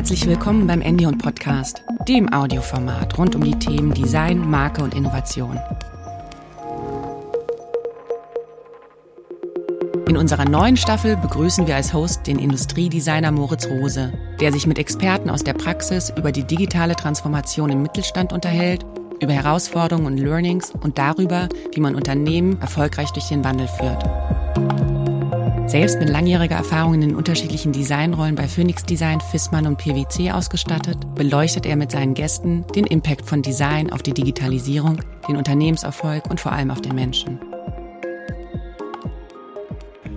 Herzlich willkommen beim Endion Podcast, dem Audioformat rund um die Themen Design, Marke und Innovation. In unserer neuen Staffel begrüßen wir als Host den Industriedesigner Moritz Rose, der sich mit Experten aus der Praxis über die digitale Transformation im Mittelstand unterhält, über Herausforderungen und Learnings und darüber, wie man Unternehmen erfolgreich durch den Wandel führt. Selbst mit langjähriger Erfahrung in den unterschiedlichen Designrollen bei Phoenix Design, Fissmann und PwC ausgestattet, beleuchtet er mit seinen Gästen den Impact von Design auf die Digitalisierung, den Unternehmenserfolg und vor allem auf den Menschen.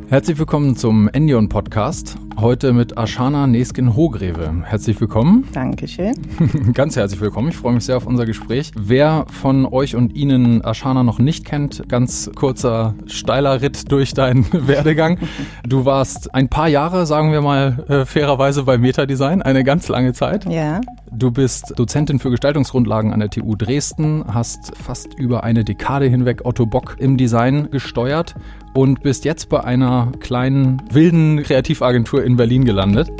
Herzlich willkommen zum Endion Podcast. Heute mit Ashana Neskin-Hogreve. Herzlich willkommen. Dankeschön. Ganz herzlich willkommen. Ich freue mich sehr auf unser Gespräch. Wer von euch und Ihnen Ashana noch nicht kennt, ganz kurzer, steiler Ritt durch deinen Werdegang. Du warst ein paar Jahre, sagen wir mal äh, fairerweise, bei Metadesign, eine ganz lange Zeit. Ja. Du bist Dozentin für Gestaltungsgrundlagen an der TU Dresden, hast fast über eine Dekade hinweg Otto Bock im Design gesteuert und bist jetzt bei einer kleinen wilden Kreativagentur in Berlin gelandet.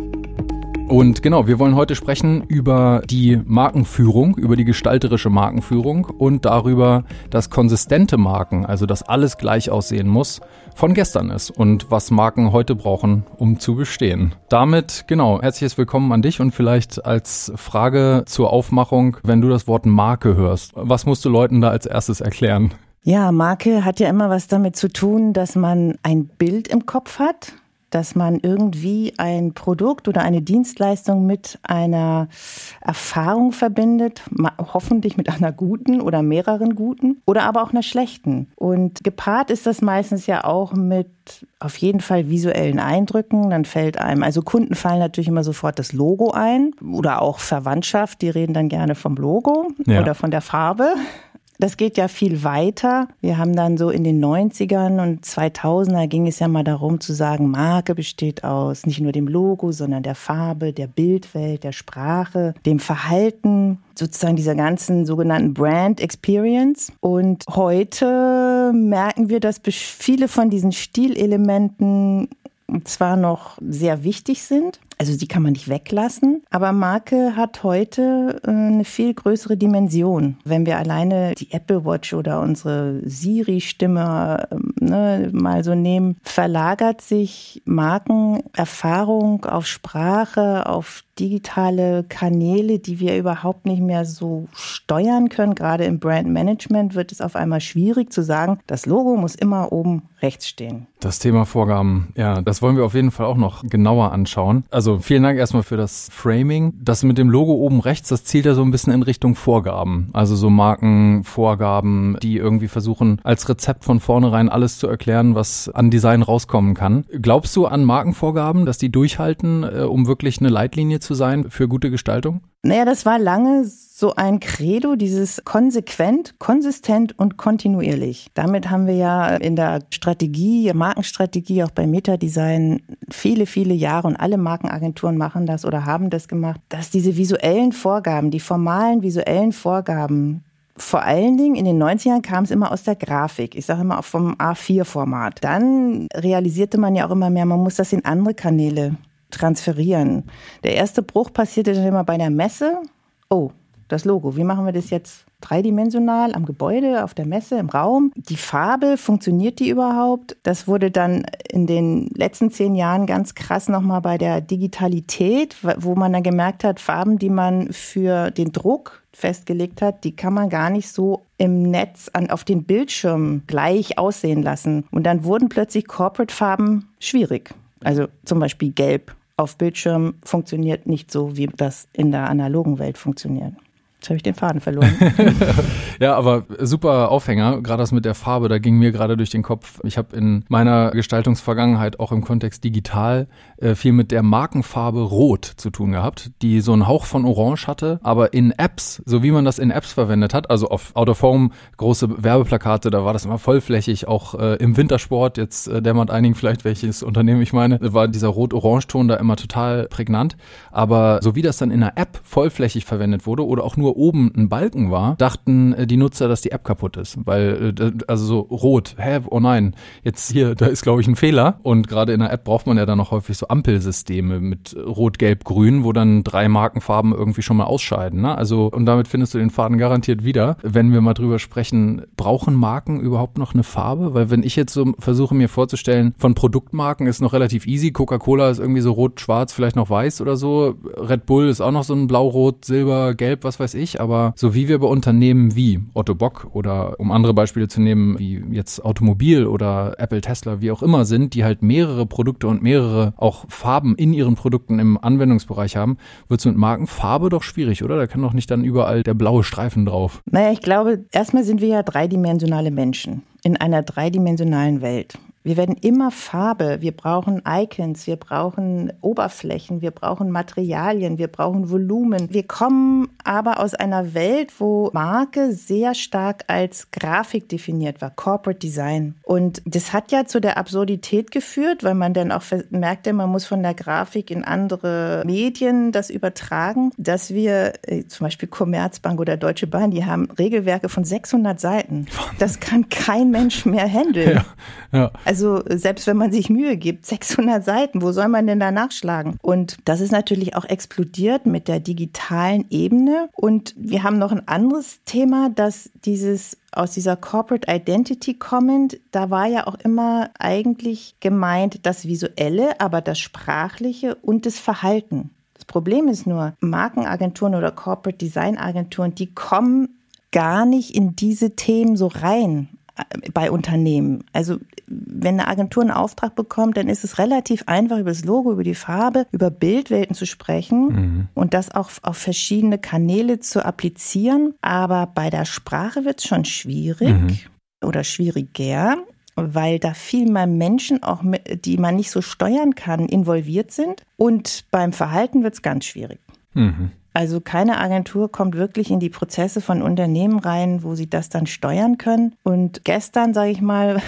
Und genau, wir wollen heute sprechen über die Markenführung, über die gestalterische Markenführung und darüber, dass konsistente Marken, also dass alles gleich aussehen muss, von gestern ist und was Marken heute brauchen, um zu bestehen. Damit, genau, herzliches Willkommen an dich und vielleicht als Frage zur Aufmachung, wenn du das Wort Marke hörst, was musst du Leuten da als erstes erklären? Ja, Marke hat ja immer was damit zu tun, dass man ein Bild im Kopf hat, dass man irgendwie ein Produkt oder eine Dienstleistung mit einer Erfahrung verbindet, hoffentlich mit einer guten oder mehreren guten oder aber auch einer schlechten. Und gepaart ist das meistens ja auch mit auf jeden Fall visuellen Eindrücken. Dann fällt einem, also Kunden fallen natürlich immer sofort das Logo ein oder auch Verwandtschaft, die reden dann gerne vom Logo ja. oder von der Farbe. Das geht ja viel weiter. Wir haben dann so in den 90ern und 2000er ging es ja mal darum zu sagen, Marke besteht aus nicht nur dem Logo, sondern der Farbe, der Bildwelt, der Sprache, dem Verhalten, sozusagen dieser ganzen sogenannten Brand Experience. Und heute merken wir, dass viele von diesen Stilelementen zwar noch sehr wichtig sind, also die kann man nicht weglassen, aber Marke hat heute äh, eine viel größere Dimension. Wenn wir alleine die Apple Watch oder unsere Siri-Stimme ähm, ne, mal so nehmen, verlagert sich Markenerfahrung auf Sprache, auf digitale Kanäle, die wir überhaupt nicht mehr so steuern können. Gerade im Brandmanagement wird es auf einmal schwierig zu sagen, das Logo muss immer oben rechts stehen. Das Thema Vorgaben, ja, das wollen wir auf jeden Fall auch noch genauer anschauen. Also vielen Dank erstmal für das Framing. Das mit dem Logo oben rechts, das zielt ja so ein bisschen in Richtung Vorgaben. Also so Markenvorgaben, die irgendwie versuchen, als Rezept von vornherein alles zu erklären, was an Design rauskommen kann. Glaubst du an Markenvorgaben, dass die durchhalten, äh, um wirklich eine Leitlinie zu sein für gute Gestaltung? Naja, das war lange so ein Credo, dieses konsequent, konsistent und kontinuierlich. Damit haben wir ja in der Strategie, Markenstrategie, auch bei Metadesign viele, viele Jahre und alle Markenagenturen machen das oder haben das gemacht, dass diese visuellen Vorgaben, die formalen visuellen Vorgaben, vor allen Dingen in den 90ern kam es immer aus der Grafik. Ich sage immer auch vom A4-Format. Dann realisierte man ja auch immer mehr, man muss das in andere Kanäle transferieren. Der erste Bruch passierte dann immer bei der Messe. Oh, das Logo, wie machen wir das jetzt dreidimensional am Gebäude, auf der Messe, im Raum? Die Farbe, funktioniert die überhaupt? Das wurde dann in den letzten zehn Jahren ganz krass nochmal bei der Digitalität, wo man dann gemerkt hat, Farben, die man für den Druck festgelegt hat, die kann man gar nicht so im Netz an, auf den Bildschirmen gleich aussehen lassen. Und dann wurden plötzlich Corporate-Farben schwierig. Also zum Beispiel Gelb auf Bildschirm funktioniert nicht so, wie das in der analogen Welt funktioniert. Jetzt habe ich den Faden verloren. ja, aber super Aufhänger, gerade das mit der Farbe, da ging mir gerade durch den Kopf. Ich habe in meiner Gestaltungsvergangenheit auch im Kontext digital äh, viel mit der Markenfarbe Rot zu tun gehabt, die so einen Hauch von Orange hatte, aber in Apps, so wie man das in Apps verwendet hat, also auf Out of Home große Werbeplakate, da war das immer vollflächig, auch äh, im Wintersport, jetzt äh, dämmert einigen vielleicht welches Unternehmen ich meine, war dieser Rot-Orange-Ton da immer total prägnant, aber so wie das dann in einer App vollflächig verwendet wurde oder auch nur Farbe oben ein Balken war, dachten äh, die Nutzer, dass die App kaputt ist. Weil, äh, also so rot, hä, oh nein, jetzt hier, da ist glaube ich ein Fehler. Und gerade in der App braucht man ja dann noch häufig so Ampelsysteme mit rot, gelb, grün, wo dann drei Markenfarben irgendwie schon mal ausscheiden. Ne? Also, und damit findest du den Faden garantiert wieder. Wenn wir mal drüber sprechen, brauchen Marken überhaupt noch eine Farbe? Weil wenn ich jetzt so versuche mir vorzustellen, von Produktmarken ist noch relativ easy. Coca-Cola ist irgendwie so rot, schwarz, vielleicht noch weiß oder so. Red Bull ist auch noch so ein blau, rot, silber, gelb, was weiß ich. Aber so wie wir bei Unternehmen wie Otto Bock oder um andere Beispiele zu nehmen, wie jetzt Automobil oder Apple, Tesla, wie auch immer sind, die halt mehrere Produkte und mehrere auch Farben in ihren Produkten im Anwendungsbereich haben, wird es mit Markenfarbe doch schwierig, oder? Da kann doch nicht dann überall der blaue Streifen drauf. Naja, ich glaube, erstmal sind wir ja dreidimensionale Menschen in einer dreidimensionalen Welt. Wir werden immer Farbe, wir brauchen Icons, wir brauchen Oberflächen, wir brauchen Materialien, wir brauchen Volumen. Wir kommen aber aus einer Welt, wo Marke sehr stark als Grafik definiert war, Corporate Design. Und das hat ja zu der Absurdität geführt, weil man dann auch merkte, man muss von der Grafik in andere Medien das übertragen, dass wir äh, zum Beispiel Commerzbank oder Deutsche Bahn, die haben Regelwerke von 600 Seiten. Das kann kein Mensch mehr handeln. Ja, ja. Also selbst wenn man sich Mühe gibt, 600 Seiten, wo soll man denn da nachschlagen? Und das ist natürlich auch explodiert mit der digitalen Ebene. Und wir haben noch ein anderes Thema, dass dieses aus dieser Corporate Identity kommend, da war ja auch immer eigentlich gemeint das Visuelle, aber das Sprachliche und das Verhalten. Das Problem ist nur, Markenagenturen oder Corporate Design Agenturen, die kommen gar nicht in diese Themen so rein bei Unternehmen. Also wenn eine Agentur einen Auftrag bekommt, dann ist es relativ einfach, über das Logo, über die Farbe, über Bildwelten zu sprechen mhm. und das auch auf verschiedene Kanäle zu applizieren. Aber bei der Sprache wird es schon schwierig mhm. oder schwieriger weil da viel mehr Menschen, auch mit, die man nicht so steuern kann, involviert sind. Und beim Verhalten wird es ganz schwierig. Mhm. Also keine Agentur kommt wirklich in die Prozesse von Unternehmen rein, wo sie das dann steuern können. Und gestern, sage ich mal,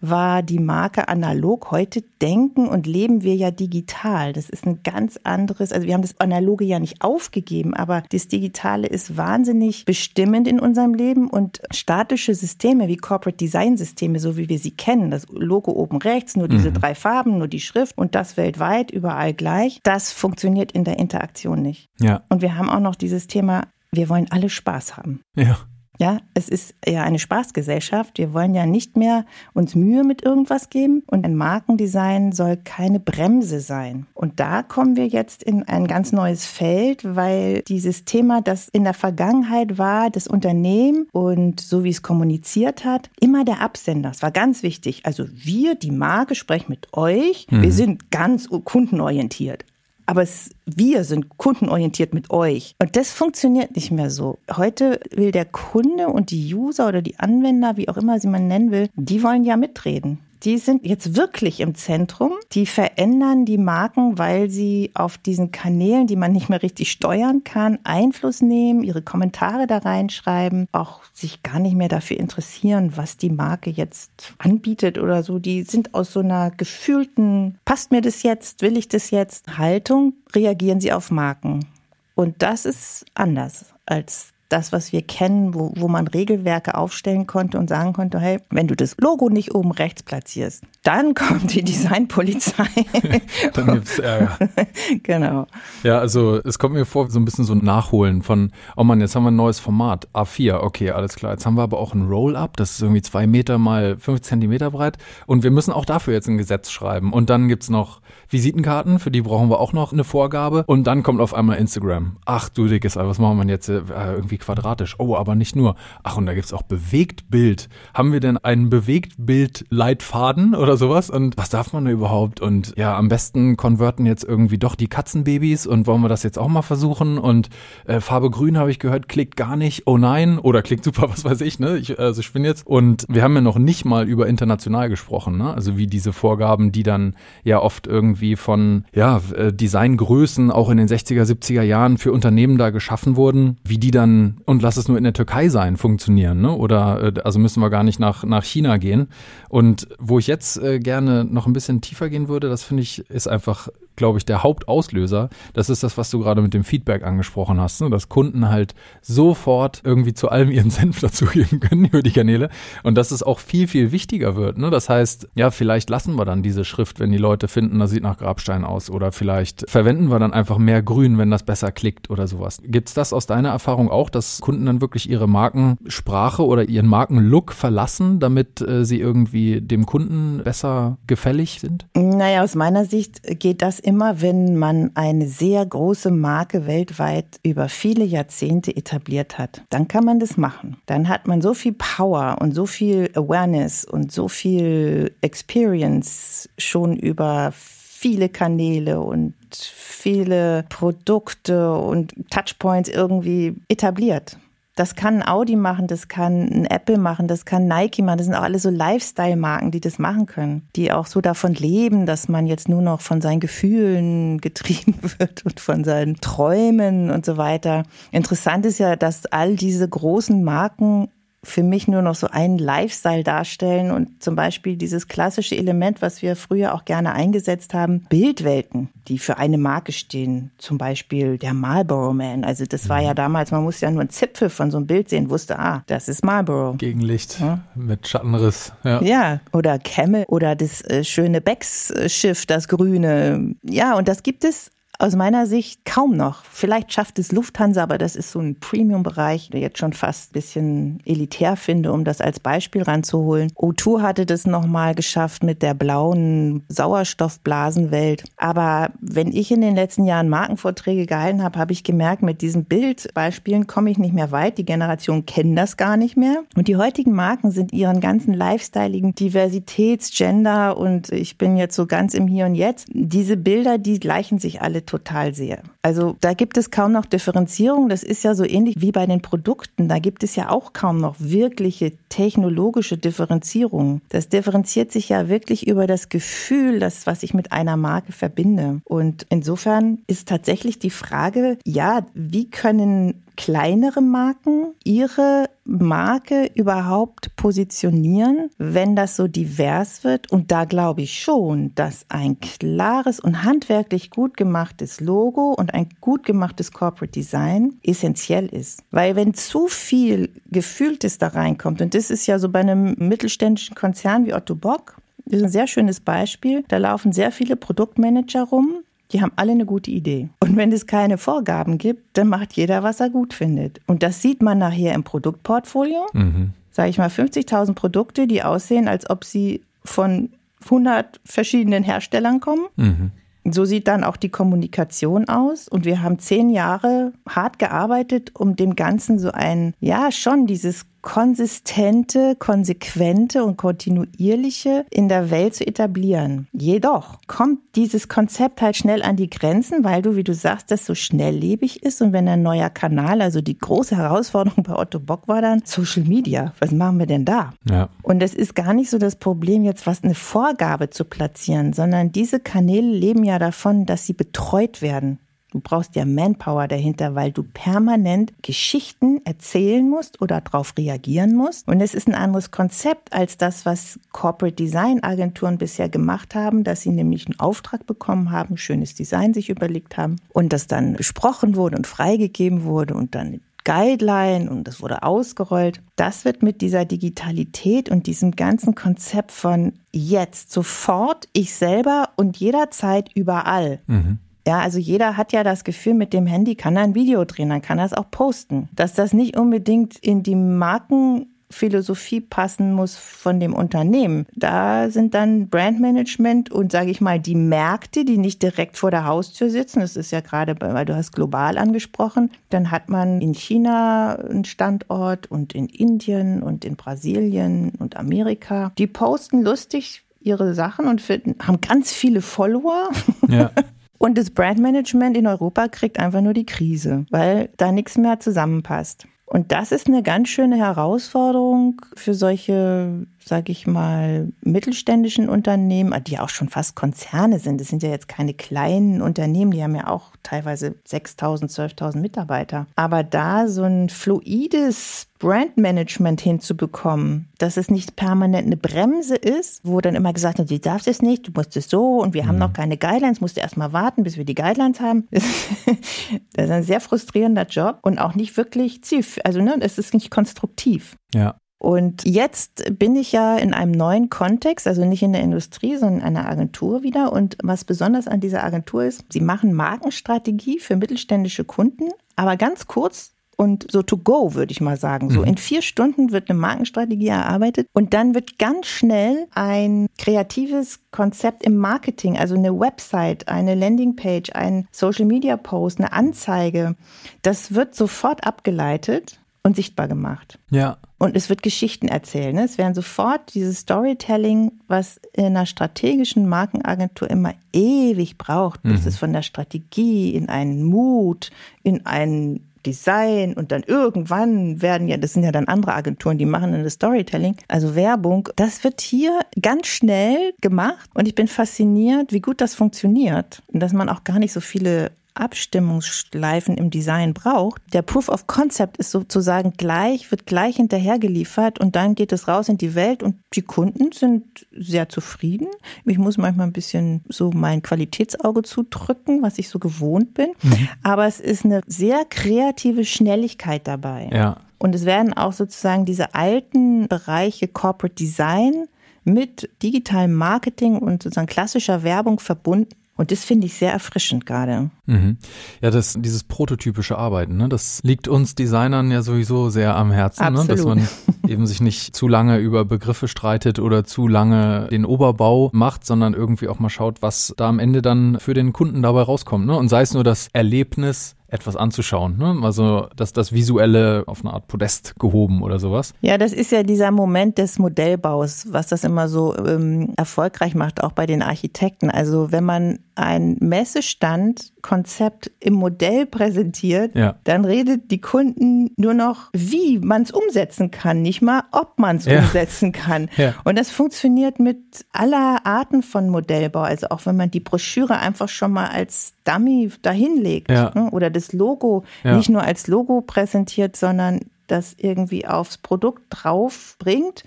war die Marke analog. Heute denken und leben wir ja digital. Das ist ein ganz anderes, also wir haben das Analoge ja nicht aufgegeben, aber das Digitale ist wahnsinnig bestimmend in unserem Leben und statische Systeme wie Corporate Design Systeme, so wie wir sie kennen, das Logo oben rechts, nur diese mhm. drei Farben, nur die Schrift und das weltweit überall gleich, das funktioniert in der Interaktion nicht. Ja. Und wir haben auch noch dieses Thema, wir wollen alle Spaß haben. Ja. Ja, es ist ja eine Spaßgesellschaft. Wir wollen ja nicht mehr uns Mühe mit irgendwas geben und ein Markendesign soll keine Bremse sein. Und da kommen wir jetzt in ein ganz neues Feld, weil dieses Thema, das in der Vergangenheit war, das Unternehmen und so wie es kommuniziert hat, immer der Absender. Das war ganz wichtig. Also wir, die Marke, sprechen mit euch. Mhm. Wir sind ganz kundenorientiert aber es, wir sind kundenorientiert mit euch. Und das funktioniert nicht mehr so. Heute will der Kunde und die User oder die Anwender, wie auch immer sie man nennen will, die wollen ja mitreden die sind jetzt wirklich im Zentrum. Die verändern die Marken, weil sie auf diesen Kanälen, die man nicht mehr richtig steuern kann, Einfluss nehmen, ihre Kommentare da reinschreiben, auch sich gar nicht mehr dafür interessieren, was die Marke jetzt anbietet oder so. Die sind aus so einer gefühlten, passt mir das jetzt, will ich das jetzt, Haltung, reagieren sie auf Marken. Und das ist anders als das, was wir kennen, wo, wo man Regelwerke aufstellen konnte und sagen konnte, hey, wenn du das Logo nicht oben rechts platzierst, dann kommt die Designpolizei. dann gibt's Ärger. genau. Ja, also es kommt mir vor, so ein bisschen so ein Nachholen von, oh man, jetzt haben wir ein neues Format, A4, okay, alles klar. Jetzt haben wir aber auch ein Roll-Up, das ist irgendwie zwei Meter mal fünf Zentimeter breit und wir müssen auch dafür jetzt ein Gesetz schreiben. Und dann gibt's noch Visitenkarten, für die brauchen wir auch noch eine Vorgabe. Und dann kommt auf einmal Instagram. Ach du dickes, was machen wir jetzt? Äh, irgendwie quadratisch. Oh, aber nicht nur. Ach, und da gibt's auch Bewegtbild. Haben wir denn einen Bewegtbild-Leitfaden oder sowas? Und was darf man da überhaupt? Und ja, am besten konverten jetzt irgendwie doch die Katzenbabys und wollen wir das jetzt auch mal versuchen? Und äh, Farbe Grün habe ich gehört, klickt gar nicht. Oh nein. Oder klickt super, was weiß ich, ne? Ich, also ich bin jetzt. Und wir haben ja noch nicht mal über international gesprochen, ne? Also wie diese Vorgaben, die dann ja oft irgendwie von, ja, äh, Designgrößen auch in den 60er, 70er Jahren für Unternehmen da geschaffen wurden, wie die dann und lass es nur in der Türkei sein, funktionieren, ne? Oder äh, also müssen wir gar nicht nach, nach China gehen. Und wo ich jetzt äh, gerne noch ein bisschen tiefer gehen würde, das finde ich, ist einfach glaube ich, der Hauptauslöser. Das ist das, was du gerade mit dem Feedback angesprochen hast, ne? dass Kunden halt sofort irgendwie zu allem ihren Senf dazugeben können über die Kanäle und dass es auch viel, viel wichtiger wird. Ne? Das heißt, ja, vielleicht lassen wir dann diese Schrift, wenn die Leute finden, das sieht nach Grabstein aus oder vielleicht verwenden wir dann einfach mehr Grün, wenn das besser klickt oder sowas. Gibt es das aus deiner Erfahrung auch, dass Kunden dann wirklich ihre Markensprache oder ihren Markenlook verlassen, damit äh, sie irgendwie dem Kunden besser gefällig sind? Naja, aus meiner Sicht geht das immer, wenn man eine sehr große Marke weltweit über viele Jahrzehnte etabliert hat. Dann kann man das machen. Dann hat man so viel Power und so viel Awareness und so viel Experience schon über viele Kanäle und viele Produkte und Touchpoints irgendwie etabliert. Das kann Audi machen, das kann ein Apple machen, das kann Nike machen. Das sind auch alle so Lifestyle-Marken, die das machen können, die auch so davon leben, dass man jetzt nur noch von seinen Gefühlen getrieben wird und von seinen Träumen und so weiter. Interessant ist ja, dass all diese großen Marken für mich nur noch so einen Lifestyle darstellen und zum Beispiel dieses klassische Element, was wir früher auch gerne eingesetzt haben, Bildwelten, die für eine Marke stehen. Zum Beispiel der Marlboro Man. Also das war ja mhm. damals, man musste ja nur einen Zipfel von so einem Bild sehen, wusste, ah, das ist Marlboro. Gegenlicht ja? mit Schattenriss. Ja. ja, oder Camel oder das äh, schöne Becks-Schiff, das grüne. Ja, und das gibt es aus meiner Sicht kaum noch. Vielleicht schafft es Lufthansa, aber das ist so ein Premium-Bereich, der jetzt schon fast ein bisschen elitär finde, um das als Beispiel ranzuholen. O2 hatte das nochmal geschafft mit der blauen Sauerstoffblasenwelt. Aber wenn ich in den letzten Jahren Markenvorträge gehalten habe, habe ich gemerkt, mit diesen Bildbeispielen komme ich nicht mehr weit. Die Generation kennen das gar nicht mehr. Und die heutigen Marken sind ihren ganzen lifestyleigen Diversitäts-, Gender und ich bin jetzt so ganz im Hier und Jetzt. Diese Bilder, die gleichen sich alle total sehr. Also da gibt es kaum noch Differenzierung. Das ist ja so ähnlich wie bei den Produkten. Da gibt es ja auch kaum noch wirkliche technologische Differenzierung. Das differenziert sich ja wirklich über das Gefühl, das, was ich mit einer Marke verbinde. Und insofern ist tatsächlich die Frage, ja, wie können kleinere Marken ihre Marke überhaupt positionieren, wenn das so divers wird? Und da glaube ich schon, dass ein klares und handwerklich gut gemachtes Logo und ein gut gemachtes Corporate Design essentiell ist. Weil wenn zu viel Gefühltes da reinkommt, und das ist ja so bei einem mittelständischen Konzern wie Otto Bock, das ist ein sehr schönes Beispiel. Da laufen sehr viele Produktmanager rum, die haben alle eine gute Idee. Und wenn es keine Vorgaben gibt, dann macht jeder, was er gut findet. Und das sieht man nachher im Produktportfolio. Mhm. Sage ich mal, 50.000 Produkte, die aussehen, als ob sie von 100 verschiedenen Herstellern kommen. Mhm. So sieht dann auch die Kommunikation aus. Und wir haben zehn Jahre hart gearbeitet, um dem Ganzen so ein, ja, schon dieses konsistente, konsequente und kontinuierliche in der Welt zu etablieren. Jedoch kommt dieses Konzept halt schnell an die Grenzen, weil du, wie du sagst, das so schnelllebig ist und wenn ein neuer Kanal, also die große Herausforderung bei Otto Bock war dann Social Media. Was machen wir denn da? Ja. Und es ist gar nicht so das Problem jetzt, was eine Vorgabe zu platzieren, sondern diese Kanäle leben ja davon, dass sie betreut werden. Du brauchst ja Manpower dahinter, weil du permanent Geschichten erzählen musst oder darauf reagieren musst. Und es ist ein anderes Konzept als das, was Corporate Design Agenturen bisher gemacht haben, dass sie nämlich einen Auftrag bekommen haben, schönes Design sich überlegt haben und das dann besprochen wurde und freigegeben wurde und dann Guideline und das wurde ausgerollt. Das wird mit dieser Digitalität und diesem ganzen Konzept von jetzt, sofort, ich selber und jederzeit überall. Mhm ja, also jeder hat ja das Gefühl, mit dem Handy kann er ein Video drehen, dann kann er es auch posten. Dass das nicht unbedingt in die Markenphilosophie passen muss von dem Unternehmen. Da sind dann Brandmanagement und sage ich mal die Märkte, die nicht direkt vor der Haustür sitzen. Das ist ja gerade, weil du hast global angesprochen. Dann hat man in China einen Standort und in Indien und in Brasilien und Amerika. Die posten lustig ihre Sachen und finden, haben ganz viele Follower. Ja. Und das Brandmanagement in Europa kriegt einfach nur die Krise, weil da nichts mehr zusammenpasst. Und das ist eine ganz schöne Herausforderung für solche sage ich mal, mittelständischen Unternehmen, die auch schon fast Konzerne sind. Das sind ja jetzt keine kleinen Unternehmen, die haben ja auch teilweise 6.000, 12.000 Mitarbeiter. Aber da so ein fluides Brandmanagement hinzubekommen, dass es nicht permanent eine Bremse ist, wo dann immer gesagt wird, du darfst es nicht, du musst es so und wir mhm. haben noch keine Guidelines, musst du erstmal warten, bis wir die Guidelines haben. das ist ein sehr frustrierender Job und auch nicht wirklich zielführend. Also ne, es ist nicht konstruktiv. Ja. Und jetzt bin ich ja in einem neuen Kontext, also nicht in der Industrie, sondern in einer Agentur wieder. Und was besonders an dieser Agentur ist, sie machen Markenstrategie für mittelständische Kunden, aber ganz kurz und so to go, würde ich mal sagen. So mhm. in vier Stunden wird eine Markenstrategie erarbeitet und dann wird ganz schnell ein kreatives Konzept im Marketing, also eine Website, eine Landingpage, ein Social Media Post, eine Anzeige, das wird sofort abgeleitet und sichtbar gemacht. Ja. Und es wird Geschichten erzählen. Ne? Es werden sofort dieses Storytelling, was in einer strategischen Markenagentur immer ewig braucht, bis mhm. es von der Strategie in einen Mut, in einen Design und dann irgendwann werden ja, das sind ja dann andere Agenturen, die machen dann das Storytelling, also Werbung. Das wird hier ganz schnell gemacht und ich bin fasziniert, wie gut das funktioniert und dass man auch gar nicht so viele Abstimmungsschleifen im Design braucht. Der Proof of Concept ist sozusagen gleich, wird gleich hinterher geliefert und dann geht es raus in die Welt und die Kunden sind sehr zufrieden. Ich muss manchmal ein bisschen so mein Qualitätsauge zudrücken, was ich so gewohnt bin. Mhm. Aber es ist eine sehr kreative Schnelligkeit dabei. Ja. Und es werden auch sozusagen diese alten Bereiche Corporate Design mit digitalem Marketing und sozusagen klassischer Werbung verbunden und das finde ich sehr erfrischend gerade. Mhm. Ja, das, dieses prototypische Arbeiten, ne, das liegt uns Designern ja sowieso sehr am Herzen, ne, dass man eben sich nicht zu lange über Begriffe streitet oder zu lange den Oberbau macht, sondern irgendwie auch mal schaut, was da am Ende dann für den Kunden dabei rauskommt. Ne? Und sei es nur das Erlebnis, etwas anzuschauen. Ne? Also dass das Visuelle auf eine Art Podest gehoben oder sowas. Ja, das ist ja dieser Moment des Modellbaus, was das immer so ähm, erfolgreich macht, auch bei den Architekten. Also wenn man ein Messestandkonzept im Modell präsentiert, ja. dann redet die Kunden nur noch, wie man es umsetzen kann, nicht mal, ob man es ja. umsetzen kann. Ja. Und das funktioniert mit aller Arten von Modellbau. Also auch wenn man die Broschüre einfach schon mal als Dummy dahinlegt ne? oder das Logo nicht nur als Logo präsentiert, sondern das irgendwie aufs Produkt drauf bringt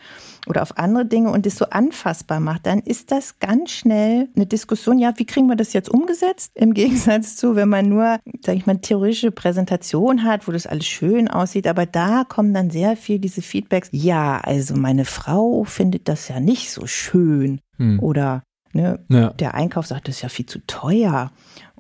oder auf andere Dinge und es so anfassbar macht, dann ist das ganz schnell eine Diskussion, ja, wie kriegen wir das jetzt umgesetzt? Im Gegensatz zu, wenn man nur, sage ich mal, theoretische Präsentation hat, wo das alles schön aussieht, aber da kommen dann sehr viel diese Feedbacks, ja, also meine Frau findet das ja nicht so schön hm. oder Ne? Ja. Der Einkauf sagt, das ist ja viel zu teuer.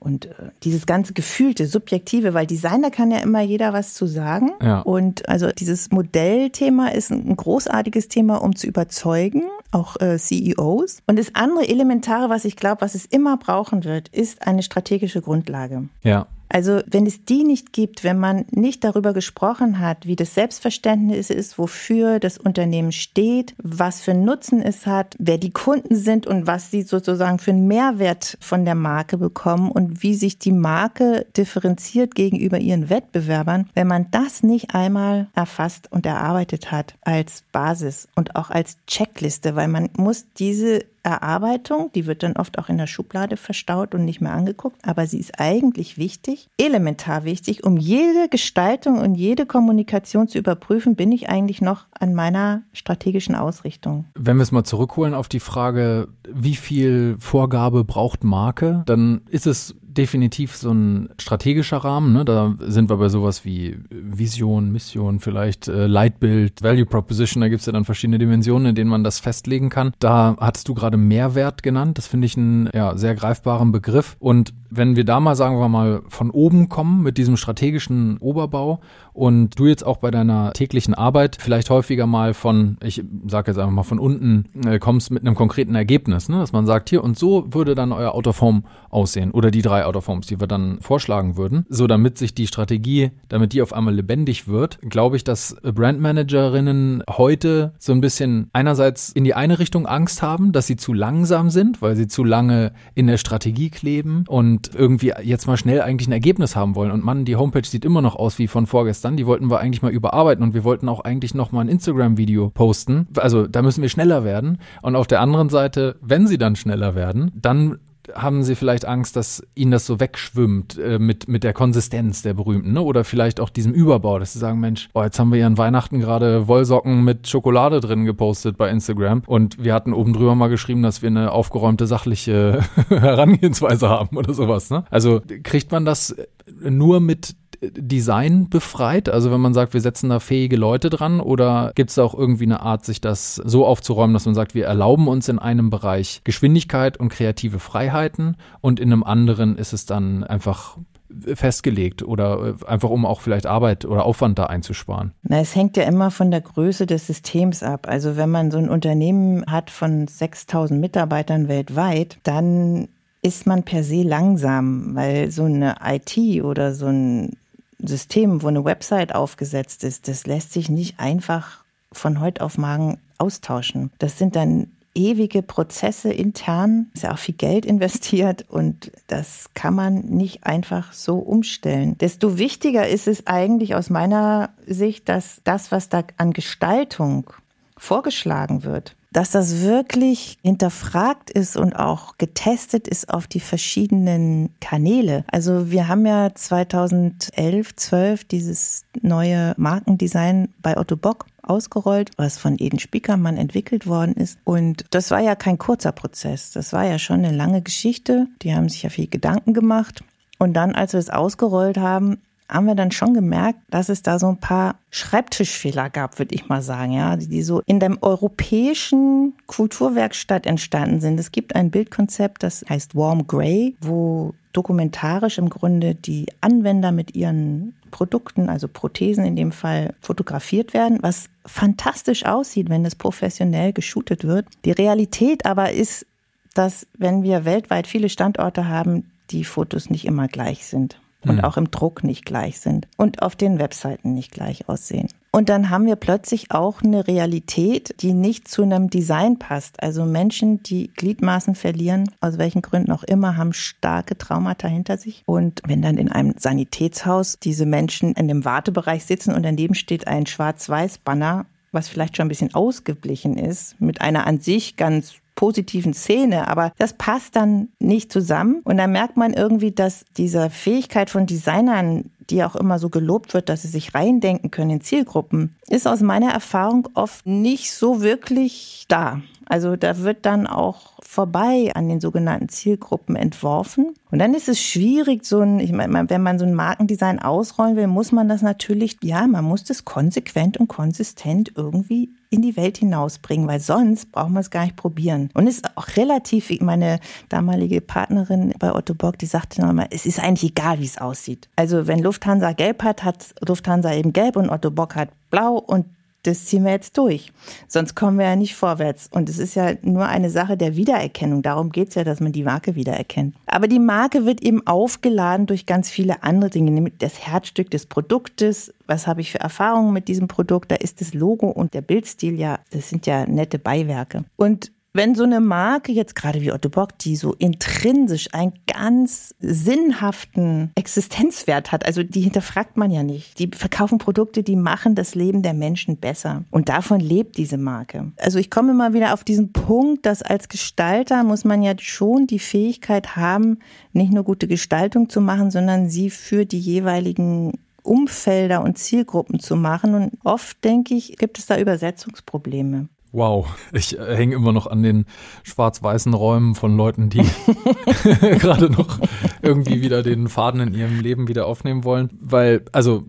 Und äh, dieses ganze gefühlte, subjektive, weil Designer kann ja immer jeder was zu sagen. Ja. Und also dieses Modellthema ist ein großartiges Thema, um zu überzeugen, auch äh, CEOs. Und das andere Elementare, was ich glaube, was es immer brauchen wird, ist eine strategische Grundlage. Ja. Also wenn es die nicht gibt, wenn man nicht darüber gesprochen hat, wie das Selbstverständnis ist, wofür das Unternehmen steht, was für Nutzen es hat, wer die Kunden sind und was sie sozusagen für einen Mehrwert von der Marke bekommen und wie sich die Marke differenziert gegenüber ihren Wettbewerbern, wenn man das nicht einmal erfasst und erarbeitet hat als Basis und auch als Checkliste, weil man muss diese Erarbeitung, die wird dann oft auch in der Schublade verstaut und nicht mehr angeguckt, aber sie ist eigentlich wichtig, elementar wichtig, um jede Gestaltung und jede Kommunikation zu überprüfen, bin ich eigentlich noch an meiner strategischen Ausrichtung. Wenn wir es mal zurückholen auf die Frage, wie viel Vorgabe braucht Marke, dann ist es definitiv so ein strategischer Rahmen. Ne? Da sind wir bei sowas wie Vision, Mission, vielleicht äh, Leitbild, Value Proposition. Da gibt's ja dann verschiedene Dimensionen, in denen man das festlegen kann. Da hattest du gerade Mehrwert genannt. Das finde ich einen ja, sehr greifbaren Begriff. Und wenn wir da mal, sagen wir mal, von oben kommen mit diesem strategischen Oberbau und du jetzt auch bei deiner täglichen Arbeit vielleicht häufiger mal von, ich sage jetzt einfach mal von unten, äh, kommst mit einem konkreten Ergebnis, ne? dass man sagt, hier und so würde dann euer Autoform aussehen oder die drei Autoforms, die wir dann vorschlagen würden, so damit sich die Strategie, damit die auf einmal lebendig wird, glaube ich, dass Brandmanagerinnen heute so ein bisschen einerseits in die eine Richtung Angst haben, dass sie zu langsam sind, weil sie zu lange in der Strategie kleben und und irgendwie jetzt mal schnell eigentlich ein Ergebnis haben wollen. Und Mann, die Homepage sieht immer noch aus wie von vorgestern. Die wollten wir eigentlich mal überarbeiten und wir wollten auch eigentlich noch mal ein Instagram-Video posten. Also da müssen wir schneller werden. Und auf der anderen Seite, wenn sie dann schneller werden, dann haben sie vielleicht Angst, dass ihnen das so wegschwimmt äh, mit, mit der Konsistenz der berühmten, ne? Oder vielleicht auch diesem Überbau, dass sie sagen, Mensch, oh, jetzt haben wir ja an Weihnachten gerade Wollsocken mit Schokolade drin gepostet bei Instagram und wir hatten oben drüber mal geschrieben, dass wir eine aufgeräumte, sachliche Herangehensweise haben oder sowas, ne? Also kriegt man das nur mit Design befreit? Also wenn man sagt, wir setzen da fähige Leute dran oder gibt es auch irgendwie eine Art, sich das so aufzuräumen, dass man sagt, wir erlauben uns in einem Bereich Geschwindigkeit und kreative Freiheiten und in einem anderen ist es dann einfach festgelegt oder äh, einfach um auch vielleicht Arbeit oder Aufwand da einzusparen? Na, es hängt ja immer von der Größe des Systems ab. Also wenn man so ein Unternehmen hat von 6000 Mitarbeitern weltweit, dann ist man per se langsam, weil so eine IT oder so ein System, wo eine Website aufgesetzt ist, das lässt sich nicht einfach von heute auf morgen austauschen. Das sind dann ewige Prozesse intern, ist ja auch viel Geld investiert und das kann man nicht einfach so umstellen. Desto wichtiger ist es eigentlich aus meiner Sicht, dass das, was da an Gestaltung vorgeschlagen wird, dass das wirklich hinterfragt ist und auch getestet ist auf die verschiedenen Kanäle. Also wir haben ja 2011, 12 dieses neue Markendesign bei Otto Bock ausgerollt, was von Eden Spiekermann entwickelt worden ist. Und das war ja kein kurzer Prozess. Das war ja schon eine lange Geschichte. Die haben sich ja viel Gedanken gemacht. Und dann, als wir es ausgerollt haben, haben wir dann schon gemerkt, dass es da so ein paar Schreibtischfehler gab, würde ich mal sagen, ja, die so in der europäischen Kulturwerkstatt entstanden sind. Es gibt ein Bildkonzept, das heißt Warm Grey, wo dokumentarisch im Grunde die Anwender mit ihren Produkten, also Prothesen in dem Fall, fotografiert werden, was fantastisch aussieht, wenn es professionell geshootet wird. Die Realität aber ist, dass wenn wir weltweit viele Standorte haben, die Fotos nicht immer gleich sind und mhm. auch im Druck nicht gleich sind und auf den Webseiten nicht gleich aussehen. Und dann haben wir plötzlich auch eine Realität, die nicht zu einem Design passt. Also Menschen, die Gliedmaßen verlieren, aus welchen Gründen auch immer, haben starke Traumata hinter sich. Und wenn dann in einem Sanitätshaus diese Menschen in dem Wartebereich sitzen und daneben steht ein Schwarz-Weiß-Banner, was vielleicht schon ein bisschen ausgeblichen ist, mit einer an sich ganz positiven Szene, aber das passt dann nicht zusammen. Und dann merkt man irgendwie, dass diese Fähigkeit von Designern, die auch immer so gelobt wird, dass sie sich reindenken können in Zielgruppen, ist aus meiner Erfahrung oft nicht so wirklich da. Also da wird dann auch vorbei an den sogenannten Zielgruppen entworfen. Und dann ist es schwierig, so ein, ich meine, wenn man so ein Markendesign ausrollen will, muss man das natürlich, ja, man muss das konsequent und konsistent irgendwie in die Welt hinausbringen, weil sonst braucht man es gar nicht probieren. Und es ist auch relativ, meine damalige Partnerin bei Otto Bock, die sagte nochmal, es ist eigentlich egal, wie es aussieht. Also wenn Lufthansa gelb hat, hat Lufthansa eben gelb und Otto Bock hat blau und das ziehen wir jetzt durch. Sonst kommen wir ja nicht vorwärts. Und es ist ja nur eine Sache der Wiedererkennung. Darum geht es ja, dass man die Marke wiedererkennt. Aber die Marke wird eben aufgeladen durch ganz viele andere Dinge, nämlich das Herzstück des Produktes. Was habe ich für Erfahrungen mit diesem Produkt? Da ist das Logo und der Bildstil ja, das sind ja nette Beiwerke. Und wenn so eine Marke jetzt gerade wie Otto Bock, die so intrinsisch einen ganz sinnhaften Existenzwert hat, also die hinterfragt man ja nicht. Die verkaufen Produkte, die machen das Leben der Menschen besser. Und davon lebt diese Marke. Also ich komme immer wieder auf diesen Punkt, dass als Gestalter muss man ja schon die Fähigkeit haben, nicht nur gute Gestaltung zu machen, sondern sie für die jeweiligen Umfelder und Zielgruppen zu machen. Und oft, denke ich, gibt es da Übersetzungsprobleme. Wow, ich äh, hänge immer noch an den schwarz-weißen Räumen von Leuten, die gerade noch irgendwie wieder den Faden in ihrem Leben wieder aufnehmen wollen. Weil, also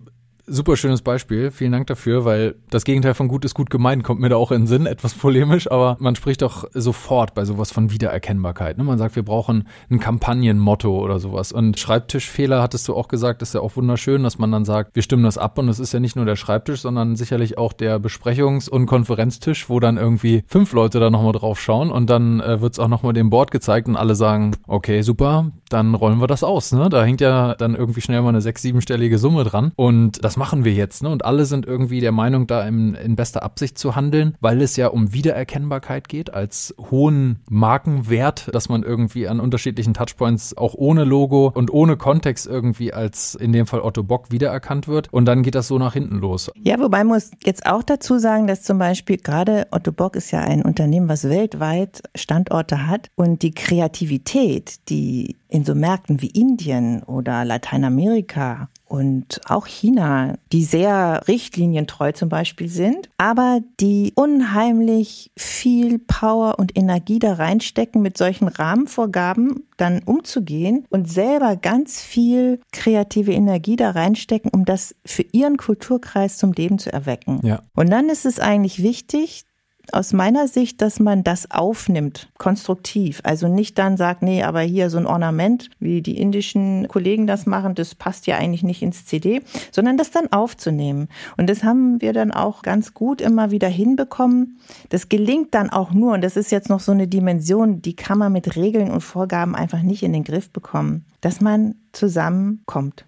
Super schönes Beispiel. Vielen Dank dafür, weil das Gegenteil von gut ist gut gemeint kommt mir da auch in den Sinn. Etwas polemisch, aber man spricht doch sofort bei sowas von Wiedererkennbarkeit. Ne? Man sagt, wir brauchen ein Kampagnenmotto oder sowas. Und Schreibtischfehler hattest du auch gesagt, ist ja auch wunderschön, dass man dann sagt, wir stimmen das ab und es ist ja nicht nur der Schreibtisch, sondern sicherlich auch der Besprechungs- und Konferenztisch, wo dann irgendwie fünf Leute da nochmal drauf schauen und dann äh, wird es auch nochmal dem Board gezeigt und alle sagen, okay, super, dann rollen wir das aus. Ne? Da hängt ja dann irgendwie schnell mal eine sechs-, siebenstellige Summe dran und das was machen wir jetzt? Ne? Und alle sind irgendwie der Meinung, da in, in bester Absicht zu handeln, weil es ja um Wiedererkennbarkeit geht, als hohen Markenwert, dass man irgendwie an unterschiedlichen Touchpoints auch ohne Logo und ohne Kontext irgendwie als in dem Fall Otto Bock wiedererkannt wird. Und dann geht das so nach hinten los. Ja, wobei muss jetzt auch dazu sagen, dass zum Beispiel gerade Otto Bock ist ja ein Unternehmen, was weltweit Standorte hat und die Kreativität, die in so Märkten wie Indien oder Lateinamerika und auch China, die sehr richtlinientreu zum Beispiel sind, aber die unheimlich viel Power und Energie da reinstecken, mit solchen Rahmenvorgaben dann umzugehen und selber ganz viel kreative Energie da reinstecken, um das für ihren Kulturkreis zum Leben zu erwecken. Ja. Und dann ist es eigentlich wichtig, aus meiner Sicht, dass man das aufnimmt, konstruktiv. Also nicht dann sagt, nee, aber hier so ein Ornament, wie die indischen Kollegen das machen, das passt ja eigentlich nicht ins CD, sondern das dann aufzunehmen. Und das haben wir dann auch ganz gut immer wieder hinbekommen. Das gelingt dann auch nur, und das ist jetzt noch so eine Dimension, die kann man mit Regeln und Vorgaben einfach nicht in den Griff bekommen, dass man zusammenkommt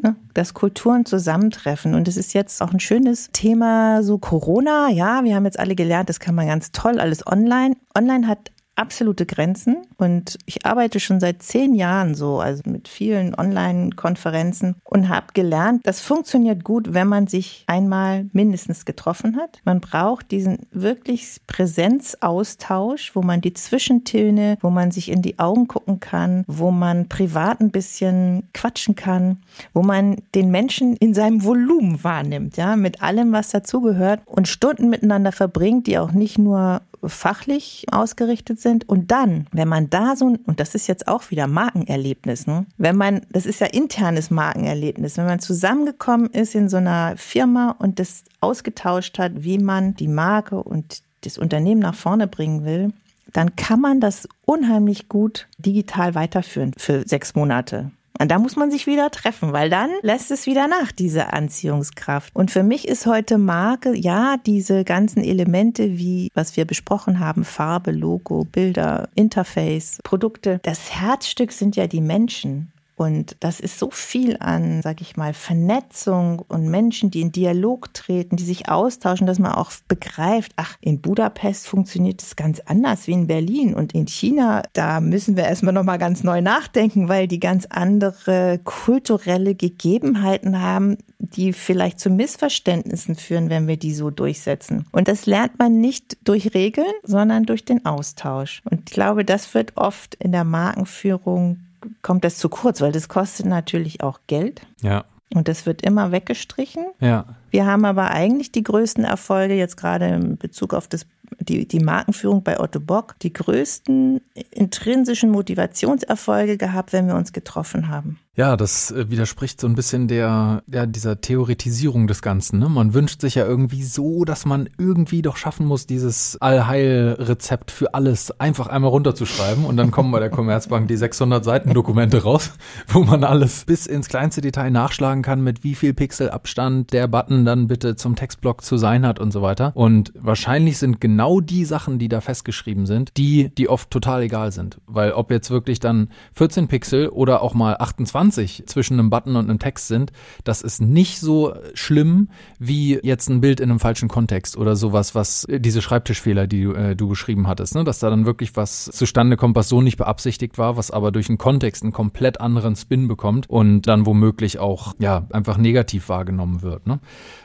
ne, dass Kulturen zusammentreffen. Und es ist jetzt auch ein schönes Thema, so Corona. Ja, wir haben jetzt alle gelernt, das kann man ganz toll, alles online. Online hat absolute Grenzen und ich arbeite schon seit zehn Jahren so, also mit vielen Online-Konferenzen und habe gelernt, das funktioniert gut, wenn man sich einmal mindestens getroffen hat. Man braucht diesen wirklich Präsenzaustausch, wo man die Zwischentöne, wo man sich in die Augen gucken kann, wo man privat ein bisschen quatschen kann, wo man den Menschen in seinem Volumen wahrnimmt, ja, mit allem, was dazugehört und Stunden miteinander verbringt, die auch nicht nur fachlich ausgerichtet sind. Und dann, wenn man da so, und das ist jetzt auch wieder Markenerlebnis, ne? wenn man, das ist ja internes Markenerlebnis, wenn man zusammengekommen ist in so einer Firma und das ausgetauscht hat, wie man die Marke und das Unternehmen nach vorne bringen will, dann kann man das unheimlich gut digital weiterführen für sechs Monate. Und da muss man sich wieder treffen, weil dann lässt es wieder nach, diese Anziehungskraft. Und für mich ist heute Marke, ja, diese ganzen Elemente, wie was wir besprochen haben, Farbe, Logo, Bilder, Interface, Produkte. Das Herzstück sind ja die Menschen. Und das ist so viel an, sag ich mal, Vernetzung und Menschen, die in Dialog treten, die sich austauschen, dass man auch begreift, ach, in Budapest funktioniert es ganz anders wie in Berlin und in China, da müssen wir erstmal nochmal ganz neu nachdenken, weil die ganz andere kulturelle Gegebenheiten haben, die vielleicht zu Missverständnissen führen, wenn wir die so durchsetzen. Und das lernt man nicht durch Regeln, sondern durch den Austausch. Und ich glaube, das wird oft in der Markenführung kommt das zu kurz, weil das kostet natürlich auch Geld. Ja. Und das wird immer weggestrichen. Ja. Wir haben aber eigentlich die größten Erfolge jetzt gerade in Bezug auf das die, die Markenführung bei Otto Bock die größten intrinsischen Motivationserfolge gehabt, wenn wir uns getroffen haben. Ja, das äh, widerspricht so ein bisschen der, ja, dieser Theoretisierung des Ganzen. Ne? Man wünscht sich ja irgendwie so, dass man irgendwie doch schaffen muss, dieses Allheilrezept für alles einfach einmal runterzuschreiben und dann kommen bei der Commerzbank die 600 Seiten Dokumente raus, wo man alles bis ins kleinste Detail nachschlagen kann, mit wie viel Pixelabstand der Button dann bitte zum Textblock zu sein hat und so weiter. Und wahrscheinlich sind genau die Sachen, die da festgeschrieben sind, die, die oft total egal sind. Weil ob jetzt wirklich dann 14 Pixel oder auch mal 28 20 zwischen einem Button und einem Text sind, das ist nicht so schlimm wie jetzt ein Bild in einem falschen Kontext oder sowas, was äh, diese Schreibtischfehler, die äh, du beschrieben hattest, ne? dass da dann wirklich was zustande kommt, was so nicht beabsichtigt war, was aber durch einen Kontext einen komplett anderen Spin bekommt und dann womöglich auch ja einfach negativ wahrgenommen wird. Ne?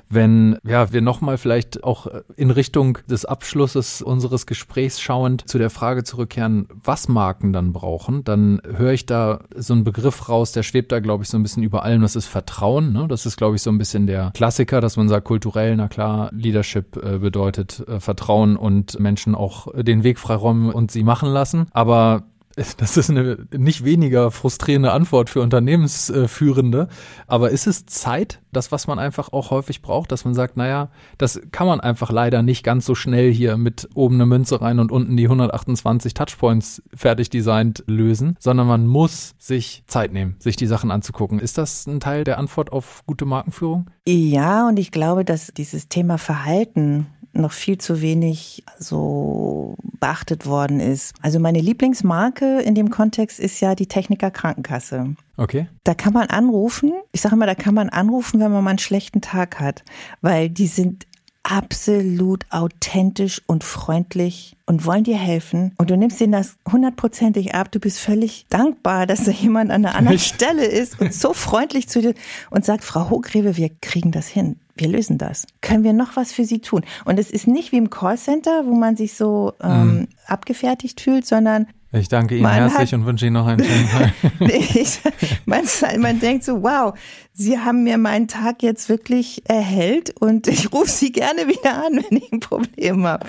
Wenn ja, wir nochmal vielleicht auch in Richtung des Abschlusses unseres Gesprächs schauend zu der Frage zurückkehren, was Marken dann brauchen, dann höre ich da so einen Begriff raus, der schwebt da, glaube ich, so ein bisschen über allem. Das ist Vertrauen. Ne? Das ist, glaube ich, so ein bisschen der Klassiker, dass man sagt, kulturell, na klar, Leadership äh, bedeutet äh, Vertrauen und Menschen auch den Weg freiräumen und sie machen lassen. Aber das ist eine nicht weniger frustrierende Antwort für Unternehmensführende. Aber ist es Zeit, das, was man einfach auch häufig braucht, dass man sagt, naja, das kann man einfach leider nicht ganz so schnell hier mit oben eine Münze rein und unten die 128 Touchpoints fertig designt lösen, sondern man muss sich Zeit nehmen, sich die Sachen anzugucken. Ist das ein Teil der Antwort auf gute Markenführung? Ja, und ich glaube, dass dieses Thema Verhalten noch viel zu wenig so beachtet worden ist. Also meine Lieblingsmarke in dem Kontext ist ja die Techniker Krankenkasse. Okay. Da kann man anrufen. Ich sage immer, da kann man anrufen, wenn man mal einen schlechten Tag hat, weil die sind absolut authentisch und freundlich und wollen dir helfen. Und du nimmst ihnen das hundertprozentig ab. Du bist völlig dankbar, dass da jemand an einer anderen Stelle ist und so freundlich zu dir und sagt, Frau Hochgreve, wir kriegen das hin. Wir lösen das. Können wir noch was für Sie tun? Und es ist nicht wie im Callcenter, wo man sich so ähm, mhm. abgefertigt fühlt, sondern ich danke Ihnen herzlich hat, und wünsche Ihnen noch einen schönen Tag. ich, man, man denkt so, wow, Sie haben mir meinen Tag jetzt wirklich erhellt und ich rufe Sie gerne wieder an, wenn ich ein Problem habe.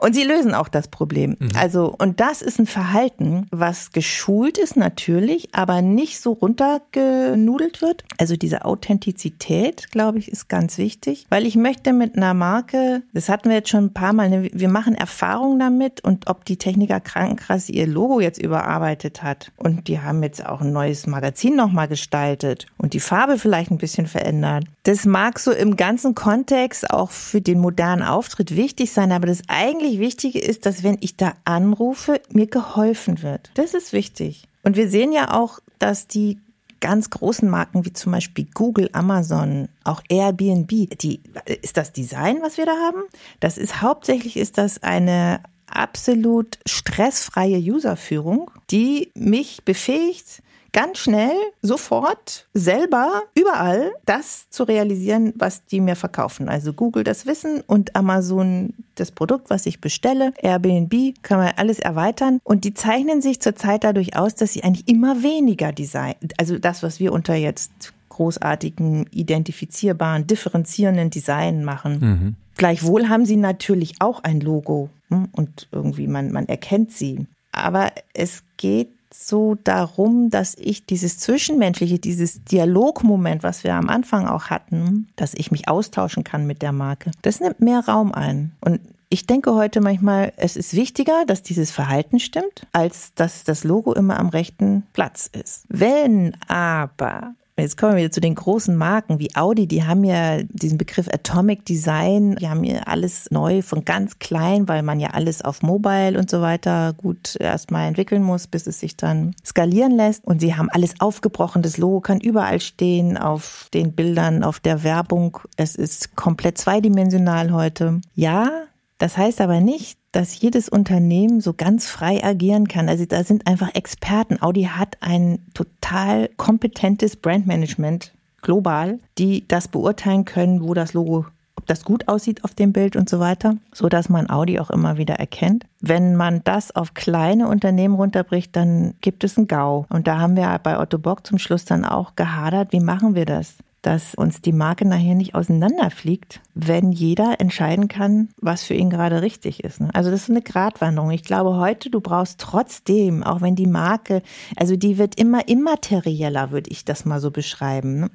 Und Sie lösen auch das Problem. Mhm. Also, und das ist ein Verhalten, was geschult ist natürlich, aber nicht so runtergenudelt wird. Also diese Authentizität, glaube ich, ist ganz wichtig, weil ich möchte mit einer Marke, das hatten wir jetzt schon ein paar Mal, ne, wir machen Erfahrungen damit und ob die Techniker Krankenkasse ihr Logo jetzt überarbeitet hat und die haben jetzt auch ein neues Magazin nochmal gestaltet und die Farbe vielleicht ein bisschen verändert. Das mag so im ganzen Kontext auch für den modernen Auftritt wichtig sein, aber das eigentlich Wichtige ist, dass wenn ich da anrufe, mir geholfen wird. Das ist wichtig. Und wir sehen ja auch, dass die ganz großen Marken wie zum Beispiel Google, Amazon, auch Airbnb, die, ist das Design, was wir da haben? Das ist hauptsächlich ist das eine absolut stressfreie Userführung, die mich befähigt, ganz schnell, sofort, selber, überall das zu realisieren, was die mir verkaufen. Also Google das Wissen und Amazon das Produkt, was ich bestelle. Airbnb kann man alles erweitern. Und die zeichnen sich zurzeit dadurch aus, dass sie eigentlich immer weniger Design, also das, was wir unter jetzt großartigen, identifizierbaren, differenzierenden Design machen. Mhm. Gleichwohl haben sie natürlich auch ein Logo hm, und irgendwie man, man erkennt sie. Aber es geht so darum, dass ich dieses Zwischenmenschliche, dieses Dialogmoment, was wir am Anfang auch hatten, dass ich mich austauschen kann mit der Marke, das nimmt mehr Raum ein. Und ich denke heute manchmal, es ist wichtiger, dass dieses Verhalten stimmt, als dass das Logo immer am rechten Platz ist. Wenn aber Jetzt kommen wir wieder zu den großen Marken wie Audi, die haben ja diesen Begriff Atomic Design, die haben ja alles neu von ganz klein, weil man ja alles auf Mobile und so weiter gut erstmal entwickeln muss, bis es sich dann skalieren lässt. Und sie haben alles aufgebrochen, das Logo kann überall stehen, auf den Bildern, auf der Werbung. Es ist komplett zweidimensional heute. Ja, das heißt aber nicht, dass jedes Unternehmen so ganz frei agieren kann. Also da sind einfach Experten. Audi hat ein total kompetentes Brandmanagement global, die das beurteilen können, wo das Logo ob das gut aussieht auf dem Bild und so weiter, so dass man Audi auch immer wieder erkennt. Wenn man das auf kleine Unternehmen runterbricht, dann gibt es ein GAU. Und da haben wir bei Otto Bock zum Schluss dann auch gehadert, wie machen wir das? Dass uns die Marke nachher nicht auseinanderfliegt, wenn jeder entscheiden kann, was für ihn gerade richtig ist. Ne? Also das ist eine Gratwanderung. Ich glaube heute, du brauchst trotzdem, auch wenn die Marke, also die wird immer immaterieller, würde ich das mal so beschreiben. Ne?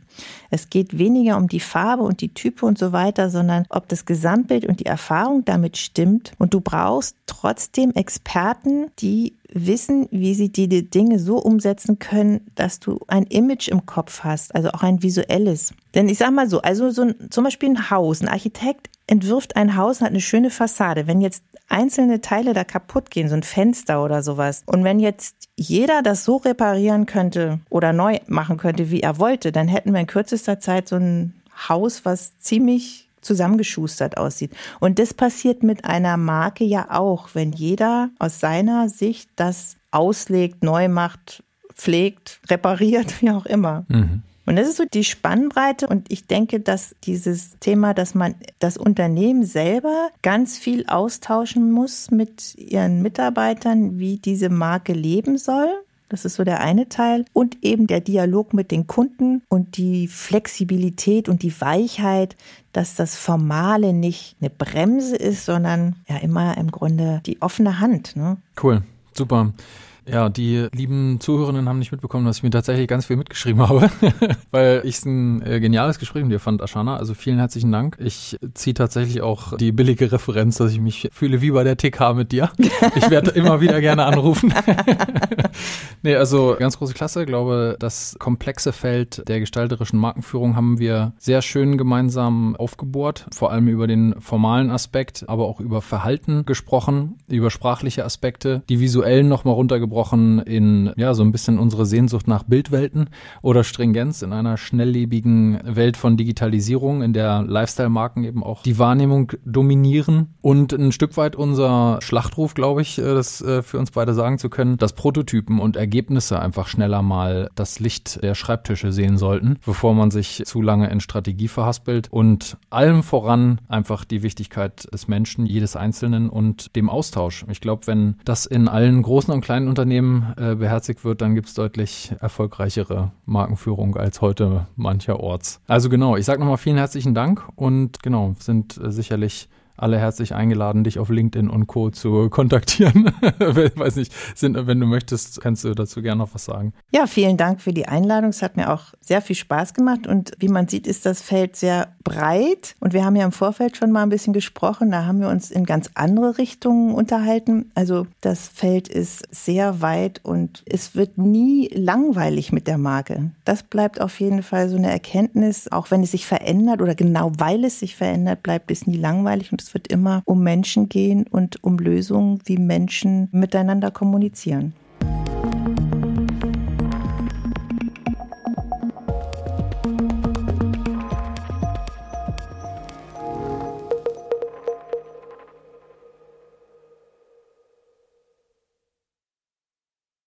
Es geht weniger um die Farbe und die Type und so weiter, sondern ob das Gesamtbild und die Erfahrung damit stimmt. Und du brauchst trotzdem Experten, die wissen, wie sie die Dinge so umsetzen können, dass du ein Image im Kopf hast, also auch ein visuelles. Denn ich sag mal so, also so ein, zum Beispiel ein Haus, ein Architekt entwirft ein Haus, hat eine schöne Fassade. Wenn jetzt einzelne Teile da kaputt gehen, so ein Fenster oder sowas, und wenn jetzt jeder das so reparieren könnte oder neu machen könnte, wie er wollte, dann hätten wir in kürzester Zeit so ein Haus, was ziemlich zusammengeschustert aussieht. Und das passiert mit einer Marke ja auch, wenn jeder aus seiner Sicht das auslegt, neu macht, pflegt, repariert, wie auch immer. Mhm. Und das ist so die Spannbreite. Und ich denke, dass dieses Thema, dass man das Unternehmen selber ganz viel austauschen muss mit ihren Mitarbeitern, wie diese Marke leben soll. Das ist so der eine Teil. Und eben der Dialog mit den Kunden und die Flexibilität und die Weichheit, dass das Formale nicht eine Bremse ist, sondern ja immer im Grunde die offene Hand. Ne? Cool, super. Ja, die lieben Zuhörerinnen haben nicht mitbekommen, dass ich mir tatsächlich ganz viel mitgeschrieben habe, weil ich es ein äh, geniales Gespräch mit dir fand, Ashana. Also vielen herzlichen Dank. Ich ziehe tatsächlich auch die billige Referenz, dass ich mich fühle wie bei der TK mit dir. Ich werde immer wieder gerne anrufen. nee, also ganz große Klasse. Ich glaube, das komplexe Feld der gestalterischen Markenführung haben wir sehr schön gemeinsam aufgebohrt, vor allem über den formalen Aspekt, aber auch über Verhalten gesprochen, über sprachliche Aspekte, die visuellen nochmal runtergebrochen in ja so ein bisschen unsere Sehnsucht nach Bildwelten oder Stringenz in einer schnelllebigen Welt von Digitalisierung, in der Lifestyle-Marken eben auch die Wahrnehmung dominieren und ein Stück weit unser Schlachtruf, glaube ich, äh, das äh, für uns beide sagen zu können, dass Prototypen und Ergebnisse einfach schneller mal das Licht der Schreibtische sehen sollten, bevor man sich zu lange in Strategie verhaspelt und allem voran einfach die Wichtigkeit des Menschen, jedes Einzelnen und dem Austausch. Ich glaube, wenn das in allen großen und kleinen Unternehmen äh, beherzigt wird, dann gibt es deutlich erfolgreichere Markenführung als heute mancherorts. Also genau, ich sage nochmal vielen herzlichen Dank und genau, sind äh, sicherlich alle herzlich eingeladen, dich auf LinkedIn und Co. zu kontaktieren. Weiß nicht, sind, wenn du möchtest, kannst du dazu gerne noch was sagen. Ja, vielen Dank für die Einladung. Es hat mir auch sehr viel Spaß gemacht und wie man sieht, ist das Feld sehr breit und wir haben ja im Vorfeld schon mal ein bisschen gesprochen. Da haben wir uns in ganz andere Richtungen unterhalten. Also das Feld ist sehr weit und es wird nie langweilig mit der Marke. Das bleibt auf jeden Fall so eine Erkenntnis, auch wenn es sich verändert oder genau weil es sich verändert, bleibt es nie langweilig und es wird immer um Menschen gehen und um Lösungen, wie Menschen miteinander kommunizieren.